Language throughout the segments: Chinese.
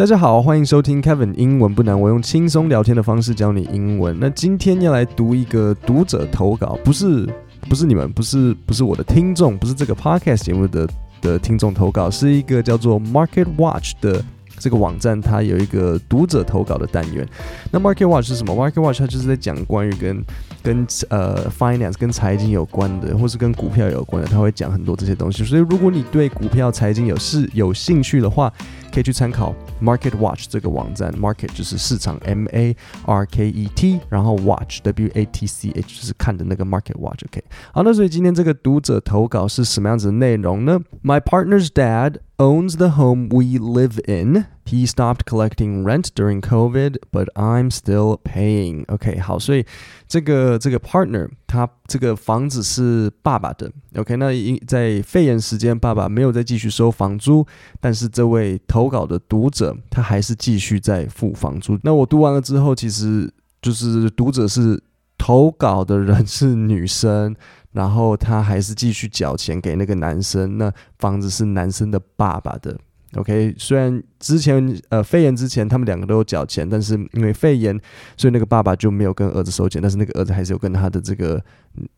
大家好，欢迎收听 Kevin 英文不难，我用轻松聊天的方式教你英文。那今天要来读一个读者投稿，不是不是你们，不是不是我的听众，不是这个 podcast 节目的的听众投稿，是一个叫做 Market Watch 的。这个网站它有一个读者投稿的单元。那 Market Watch 是什么？Market Watch 它就是在讲关于跟跟呃 finance 跟财经有关的，或是跟股票有关的，它会讲很多这些东西。所以如果你对股票、财经有是有兴趣的话，可以去参考 Market Watch 这个网站。Market 就是市场，M A R K E T，然后 Watch W A T C H 就是看的那个 Market Watch。OK，好，那所以今天这个读者投稿是什么样子的内容呢？My partner's dad owns the home we live in. He stopped collecting rent during COVID, but I'm still paying. OK，好，所以这个这个 partner 他这个房子是爸爸的。OK，那因在肺炎时间，爸爸没有再继续收房租，但是这位投稿的读者他还是继续在付房租。那我读完了之后，其实就是读者是投稿的人是女生。然后他还是继续缴钱给那个男生，那房子是男生的爸爸的 ，OK。虽然之前呃肺炎之前他们两个都有缴钱，但是因为肺炎，所以那个爸爸就没有跟儿子收钱，但是那个儿子还是有跟他的这个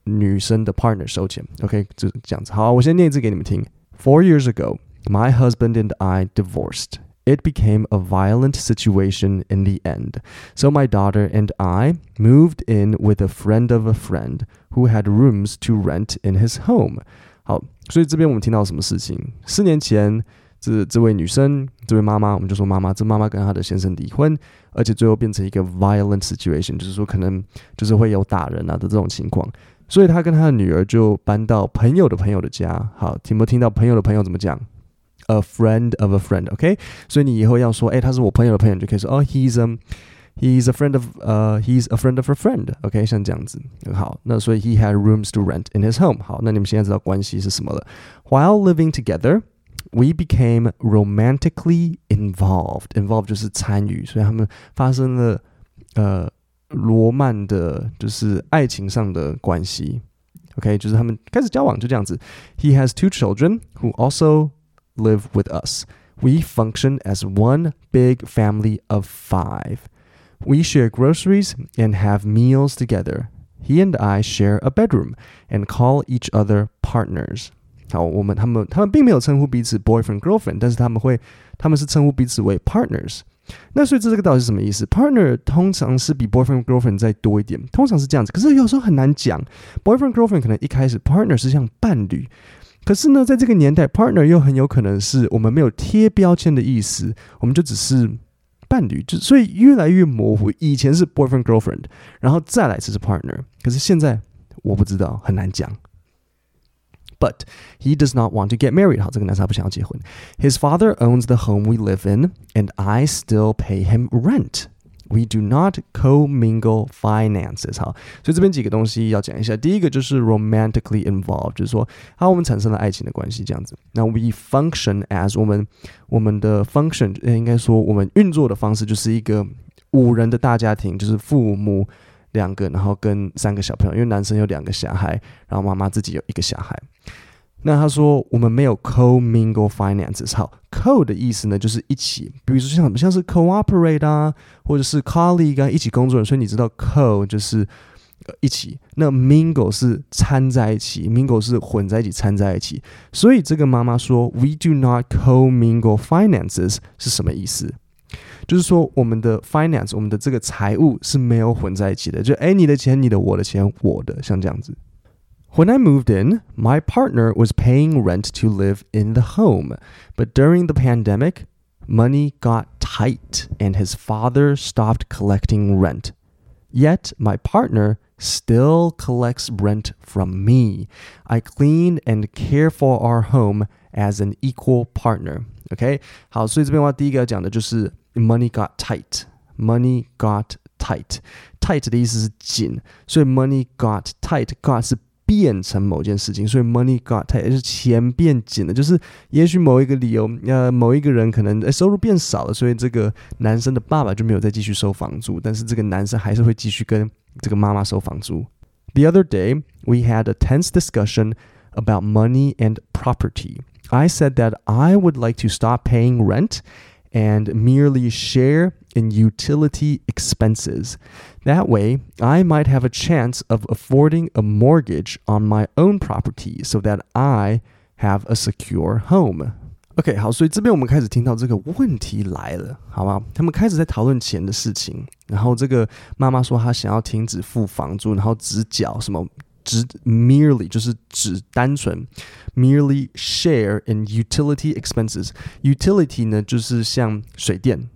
女生的 partner 收钱，OK，就这样子。好，我先念一次给你们听。Four years ago, my husband and I divorced. It became a violent situation in the end. So my daughter and I moved in with a friend of a friend who had rooms to rent in his home. 好，所以这边我们听到什么事情？四年前， 这这位女生，这位妈妈，我们就说妈妈，这妈妈跟她的先生离婚，而且最后变成一个 violent situation，就是说可能就是会有打人啊的这种情况。所以她跟她的女儿就搬到朋友的朋友的家。好，听没听到朋友的朋友怎么讲？A friend of a friend，OK，、所以你以后要说，哎，他是我朋友的朋友，就可以说，哦，he's a he's a friend of 呃、he's a friend of a friend，OK，、像这样子，很好，那所以 he had rooms to rent in his home，好，那你们现在知道关系是什么了。While living together, we became romantically involved. Involved 就是参与，所以他们发生了呃罗曼的，就是爱情上的关系，OK，就是他们开始交往，就这样子。He has two children who also live with us. We function as one big family of five. We share groceries and have meals together. He and I share a bedroom and call each other partners. 好，我们他们他们并没有称呼彼此 boyfriend girlfriend，但是他们会他们是称呼彼此为 partners。那所以这这个到底是什么意思？partner 通常是比 boyfriend girlfriend 再多一点，通常是这样子。可是有时候很难讲，boyfriend girlfriend 可能一开始 partner 是像伴侣。可是呢，在这个年代，partner 又很有可能是我们没有贴标签的意思，我们就只是伴侣，就所以越来越模糊。以前是 boyfriend girlfriend，然后再来就是 partner，可是现在我不知道，很难讲。But he does not want to get married。好，这个男生他不想要结婚。His father owns the home we live in, and I still pay him rent. We do not co-mingle finances。好，所以这边几个东西要讲一下。第一个就是 romantically involved，就是说，好，我们产生了爱情的关系，这样子。那 we function as 我们我们的 function，应该说我们运作的方式就是一个五人的大家庭，就是父母两个，然后跟三个小朋友，因为男生有两个小孩，然后妈妈自己有一个小孩。 那他说我们没有 co-mingle finances。好，co 的意思呢就是一起，比如说像，像是 cooperate 啊，或者是 colleague 啊，一起工作人。所以你知道 co 就是呃一起，那 mingle 是掺在一起，mingle 是混在一起，掺在一起。所以这个妈妈说 we do not co-mingle finances 是什么意思？就是说我们的 finance，我们的这个财务是没有混在一起的。就哎，你的钱，你的，我的钱，我的，像这样子。When I moved in, my partner was paying rent to live in the home. But during the pandemic, money got tight and his father stopped collecting rent. Yet my partner still collects rent from me. I clean and care for our home as an equal partner. OK，好，所以这边的话，第一个要讲的就是 money got tight. Money got tight. Tight 的意思是紧，所以 money got tight. Got 是 变成某件事情，所以 money got tight 就是钱变紧了，就是也许某一个理由，呃，某一个人可能诶收入变少了，所以这个男生的爸爸就没有再继续收房租，但是这个男生还是会继续跟这个妈妈收房租。The other day, we had a tense discussion about money and property. I said that I would like to stop paying rent and merely share in utility expenses. That way, I might have a chance of affording a mortgage on my own property so that I have a secure home. OK，好，所以这边我们开始听到这个问题来了，好吗？他们开始在讨论钱的事情，然后这个妈妈说她想要停止付房租，然后只缴什么？ 只 merely 就是只单纯 merely share in utility expenses。utility 呢，就是像水电，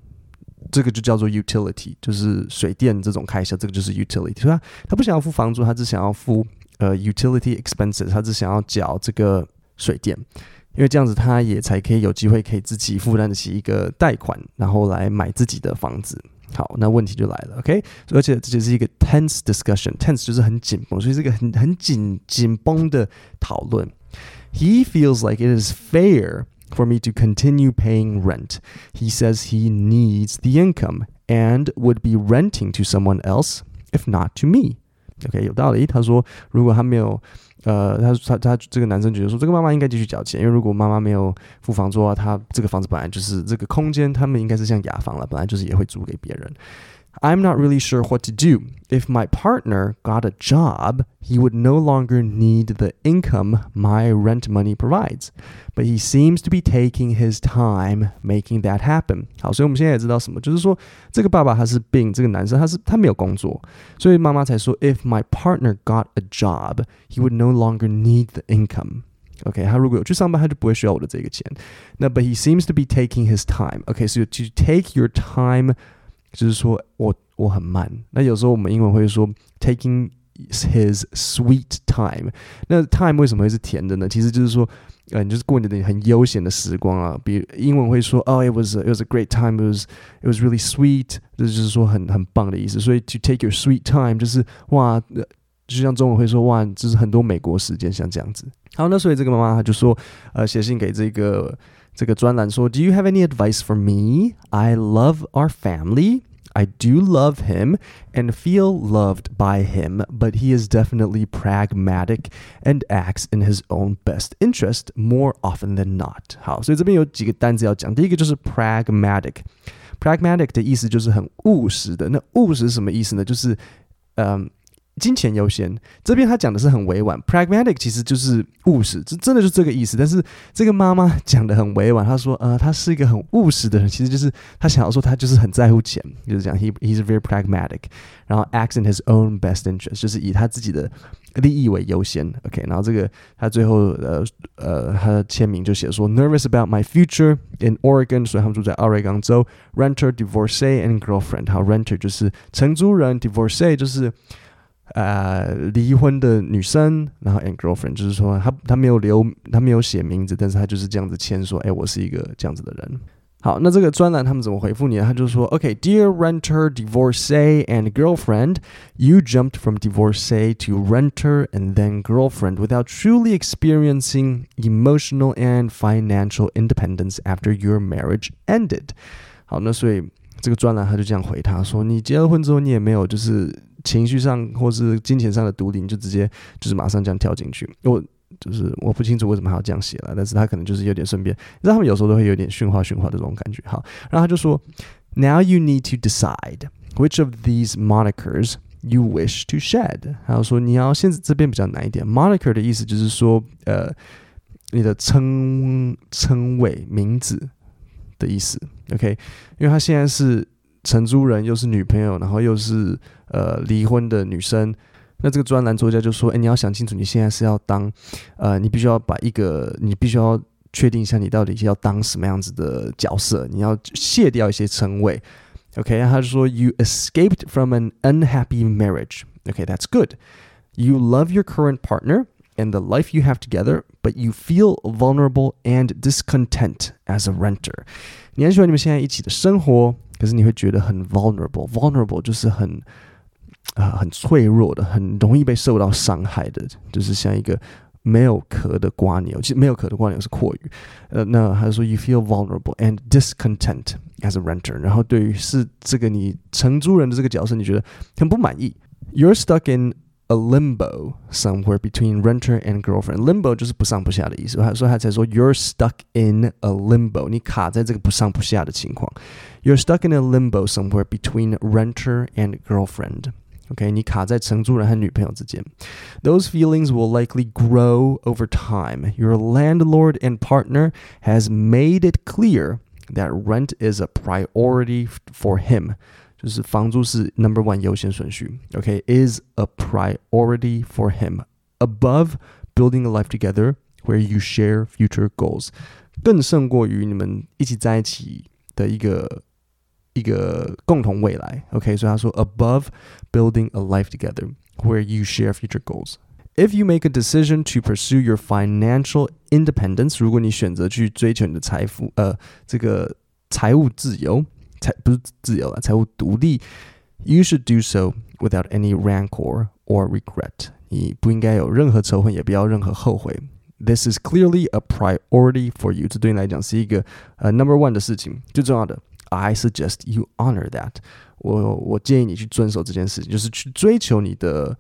这个就叫做 utility，就是水电这种开销，这个就是 utility。所以他他不想要付房租，他只想要付呃 utility expenses，他只想要缴这个水电，因为这样子他也才可以有机会可以自己负担得起一个贷款，然后来买自己的房子。好，那问题就来了，OK？而且这就是一个 tense discussion，tense 就是很紧绷，所以是一个很很紧紧绷的讨论。He feels like it is fair for me to continue paying rent. He says he needs the income and would be renting to someone else if not to me. OK，有道理。他说，如果他没有。 呃，他他他这个男生觉得说，这个妈妈应该继续缴钱，因为如果妈妈没有付房租啊，他这个房子本来就是这个空间，他们应该是像雅房了，本来就是也会租给别人。I'm not really sure what to do. If my partner got a job, he would no longer need the income my rent money provides. But he seems to be taking his time making that happen. 好，所以我们现在也知道什么，就是说这个爸爸他是病，这个男生他是他没有工作，所以妈妈才说，If my partner got a job, he would no longer need the income. OK，他如果有去上班，他就不会需要我的这个钱。那 But he seems to be taking his time. OK, so to take your time. 就是说我我很慢，那有时候我们英文会说 taking his sweet time。那 time 为什么会是甜的呢？其实就是说，呃，你就是过你的很悠闲的时光啊。比如英文会说，哦，it was a, it was a great time, it was it was really sweet，这就是说很很棒的意思。所以 to take your sweet time 就是哇，就像中文会说哇，就是很多美国时间像这样子。好，那所以这个妈妈她就说，呃，写信给这个。这个专栏说，Do you have any advice for me? I love our family. I do love him and feel loved by him, but he is definitely pragmatic and acts in his own best interest more often than not. 好，所以这边有几个单词要讲。第一个就是 pragmatic。pragmatic 的意思就是很务实的。那务实是什么意思呢？就是，嗯。 金钱优先，这边他讲的是很委婉，pragmatic 其实就是务实，这真的就是这个意思。但是这个妈妈讲的很委婉，她说，呃，他是一个很务实的人，其实就是他想要说他就是很在乎钱，就是讲 he he's very pragmatic，然后 acts in his own best interest，就是以他自己的利益为优先。OK，然后这个他最后呃呃他的签名就写说，nervous about my future in Oregon，所以他们住在奥瑞冈州，renter divorcee and girlfriend，好，renter 就是承租人，divorcee 就是。呃，离婚的女生，然后 and girlfriend，就是说他他没有留，他没有写名字，但是他就是这样子签说，哎，我是一个这样子的人。好，那这个专栏他们怎么回复你呢？他就说，OK，Dear renter, divorcee and girlfriend, you jumped from divorcee to renter and then girlfriend without truly experiencing emotional and financial independence after your marriage ended。好，那所以这个专栏他就这样回他说，你结了婚之后，你也没有就是。 情绪上或是金钱上的独立，你就直接就是马上这样跳进去。我就是我不清楚为什么还要这样写了，但是他可能就是有点顺便，你知道他们有时候都会有点训话训话的这种感觉。好，然后他就说，Now you need to decide which of these monikers you wish to shed。还有说你要现在这边比较难一点，moniker 的意思就是说呃你的称称谓名字的意思。OK，因为他现在是。承租人又是女朋友，然后又是呃离婚的女生，那这个专栏作家就说：“哎，你要想清楚，你现在是要当，呃，你必须要把一个，你必须要确定一下，你到底要当什么样子的角色，你要卸掉一些称谓。” OK，他就说：“You escaped from an unhappy marriage. OK, that's good. You love your current partner and the life you have together, but you feel vulnerable and discontent as a renter. 你很喜欢你们现在一起的生活。”可是你会觉得很 vulnerable，vulnerable 就是很 啊、呃、很脆弱的，很容易被受到伤害的，就是像一个没有壳的蜗牛。其实没有壳的蜗牛是阔语。呃，那还是说 you feel vulnerable and discontent as a renter。然后对于是这个你承租人的这个角色，你觉得很不满意。You're stuck in a limbo somewhere between renter and girlfriend. Limbo 就是不上不下的意思，所以他才说 you're stuck in a limbo，你卡在这个不上不下的情况。You're stuck in a limbo somewhere between renter and girlfriend. OK，你卡在承租人和女朋友之间。Those feelings will likely grow over time. Your landlord and partner has made it clear that rent is a priority for him. 就是房租是 number one 优先顺序，OK is a priority for him above building a life together where you share future goals，更胜过于你们一起在一起的一个 一个共同未来，OK，所以他说 above building a life together where you share future goals。If you make a decision to pursue your financial independence，如果你选择去追求你的财富，呃，这个财务自由。财不是自由了，财务独立。You should do so without any rancor or regret。你不应该有任何仇恨，也不要任何后悔。This is clearly a priority for you。这对你来讲是一个呃、uh, number one 的事情，最重要的。 I suggest you honor that 我。我建议你去遵守这件事情，就是去追求你的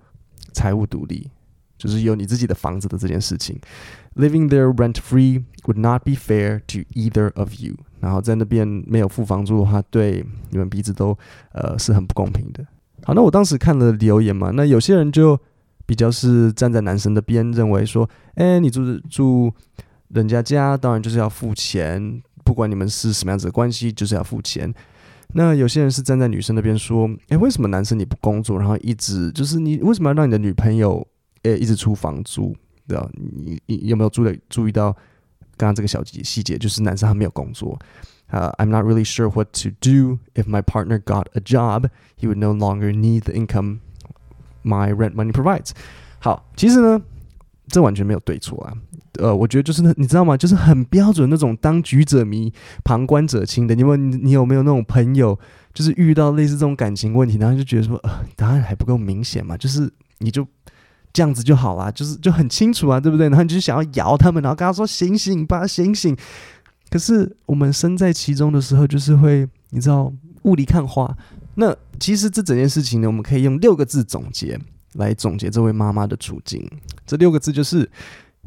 财务独立，就是有你自己的房子的这件事情。Living there rent free would not be fair to either of you。然后在那边没有付房租的话，对你们彼此都呃是很不公平的。好，那我当时看了留言嘛，那有些人就比较是站在男生的边，认为说，哎，你住住人家家，当然就是要付钱，不管你们是什么样子的关系，就是要付钱。那有些人是站在女生那边说，哎，为什么男生你不工作，然后一直就是你为什么要让你的女朋友诶一直出房租？对吧？你你有没有注意注意到？刚刚这个小细细节就是男生还没有工作。Uh, I'm not really sure what to do if my partner got a job. He would no longer need the income my rent money provides. 好，其实呢，这完全没有对错啊。呃，我觉得就是你知道吗？就是很标准那种当局者迷，旁观者清的。你问你有没有那种朋友，就是遇到类似这种感情问题，然后就觉得说，呃，答案还不够明显嘛？就是你就。这样子就好啦，就是就很清楚啊，对不对？然后你就想要摇他们，然后跟他说：“醒醒吧，醒醒！”可是我们身在其中的时候，就是会你知道雾里看花。那其实这整件事情呢，我们可以用六个字总结来总结这位妈妈的处境。这六个字就是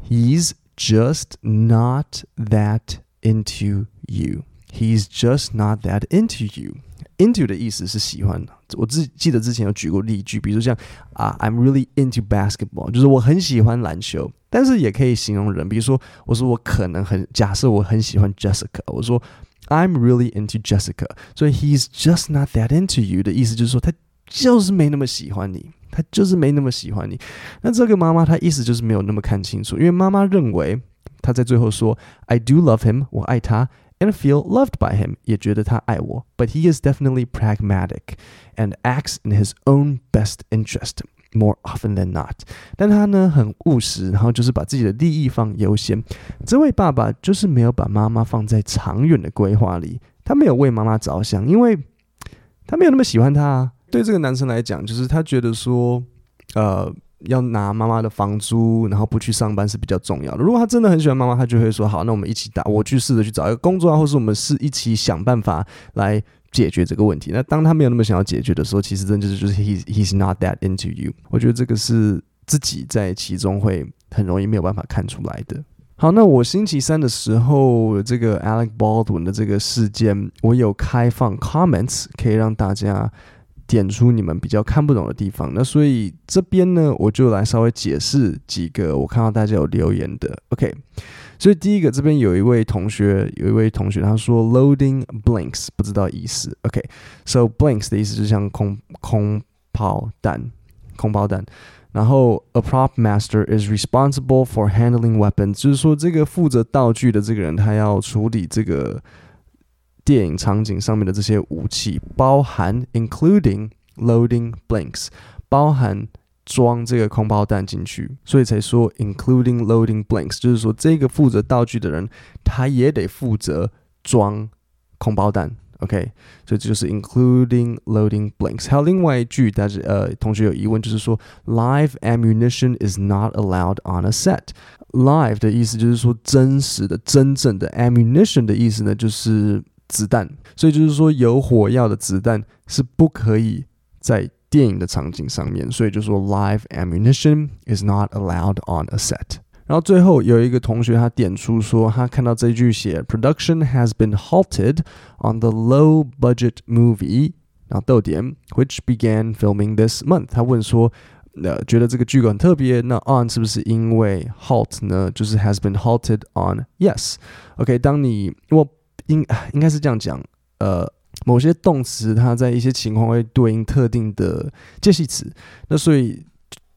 ：He's just not that into you. He's just not that into you. Into 的意思是喜欢的，我自记得之前有举过例句，比如像啊，I'm really into basketball，就是我很喜欢篮球，但是也可以形容人，比如说我说我可能很，假设我很喜欢 Jessica，我说 I'm really into Jessica，所以 He's just not that into you 的意思就是说他就是没那么喜欢你，他就是没那么喜欢你。那这个妈妈她意思就是没有那么看清楚，因为妈妈认为她在最后说 I do love him，我爱他。And feel loved by him，也觉得他爱我。But he is definitely pragmatic and acts in his own best interest more often than not。但他呢很务实，然后就是把自己的利益放优先。这位爸爸就是没有把妈妈放在长远的规划里，他没有为妈妈着想，因为他没有那么喜欢她啊。对这个男生来讲，就是他觉得说，呃。要拿妈妈的房租，然后不去上班是比较重要的。如果他真的很喜欢妈妈，他就会说：“好，那我们一起打，我去试着去找一个工作啊，或是我们是一起想办法来解决这个问题。”那当他没有那么想要解决的时候，其实真的就是就是 he he's not that into you。我觉得这个是自己在其中会很容易没有办法看出来的。好，那我星期三的时候，这个 Alec Baldwin 的这个事件，我有开放 comments，可以让大家。点出你们比较看不懂的地方，那所以这边呢，我就来稍微解释几个我看到大家有留言的。OK，所以第一个这边有一位同学，有一位同学他说 loading blanks 不知道意思。OK，so、blanks 的意思就像空空炮弹，空炮弹。然后 a prop master is responsible for handling weapons，就是说这个负责道具的这个人，他要处理这个。电影场景上面的这些武器，包含 including loading blanks，包含装这个空包弹进去，所以才说 including loading blanks，就是说这个负责道具的人，他也得负责装空包弹。OK，所以这就是 including loading blanks。还有另外一句，但是呃，同学有疑问，就是说 live ammunition is not allowed on a set。live 的意思就是说真实的、真正的 ammunition 的意思呢，就是。 子弹，所以就是说有火药的子弹是不可以在 电影的场景上面，所以就说 live ammunition is not allowed on a set。然后最后有一个同学他点出说，他看到这句写 production has been halted on the low budget movie，然后逗点 which began filming this month。他问说，呃，觉得这个句子很特别，那 on 是不是因为 halt 呢？就是 has been halted on yes。OK，当你我 应应该是这样讲，呃。某些动词，它在一些情况会对应特定的介系词，那所以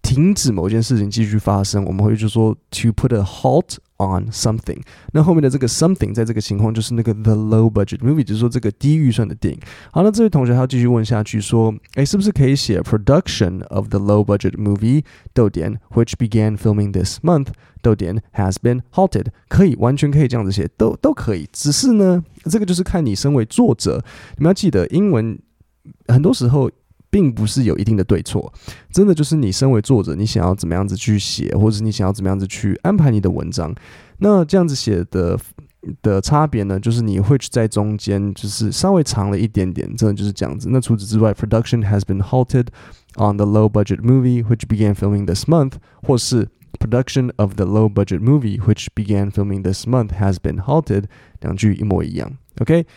停止某件事情继续发生，我们会就说 to put a halt on something。那后面的这个 something 在这个情况就是那个 the low budget movie，就是说这个低预算的电影。好，那这位同学他要继续问下去说，诶，是不是可以写 production of the low budget movie 逗点 which began filming this month 逗点 has been halted？可以，完全可以这样子写，都都可以。只是呢，这个就是看你身为作者，你们要记得，英文很多时候。并不是有一定的对错，真的就是你身为作者，你想要怎么样子去写，或者是你想要怎么样子去安排你的文章。那这样子写的的差别呢，就是你 which 在中间就是稍微长了一点点，真的就是这样子。那除此之外，production has been halted on the low budget movie which began filming this month，或是 production of the low budget movie which began filming this month has been halted，两句一模一样。OK。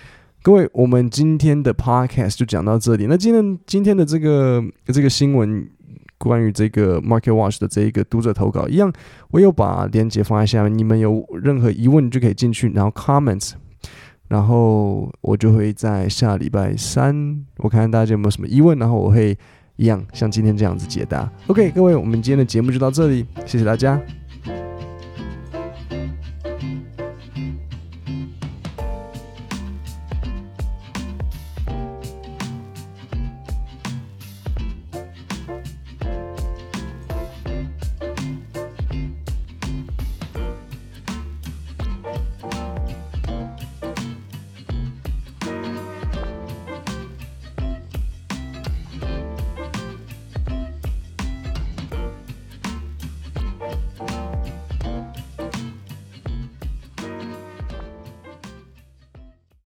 各位，我们今天的 podcast 就讲到这里。那今天今天的这个这个新闻，关于这个 Market Watch 的这一个读者投稿一样，我有把链接放在下面。你们有任何疑问就可以进去，然后 comments，然后我就会在下礼拜三，我看看大家有没有什么疑问，然后我会一样像今天这样子解答。OK，各位，我们今天的节目就到这里，谢谢大家。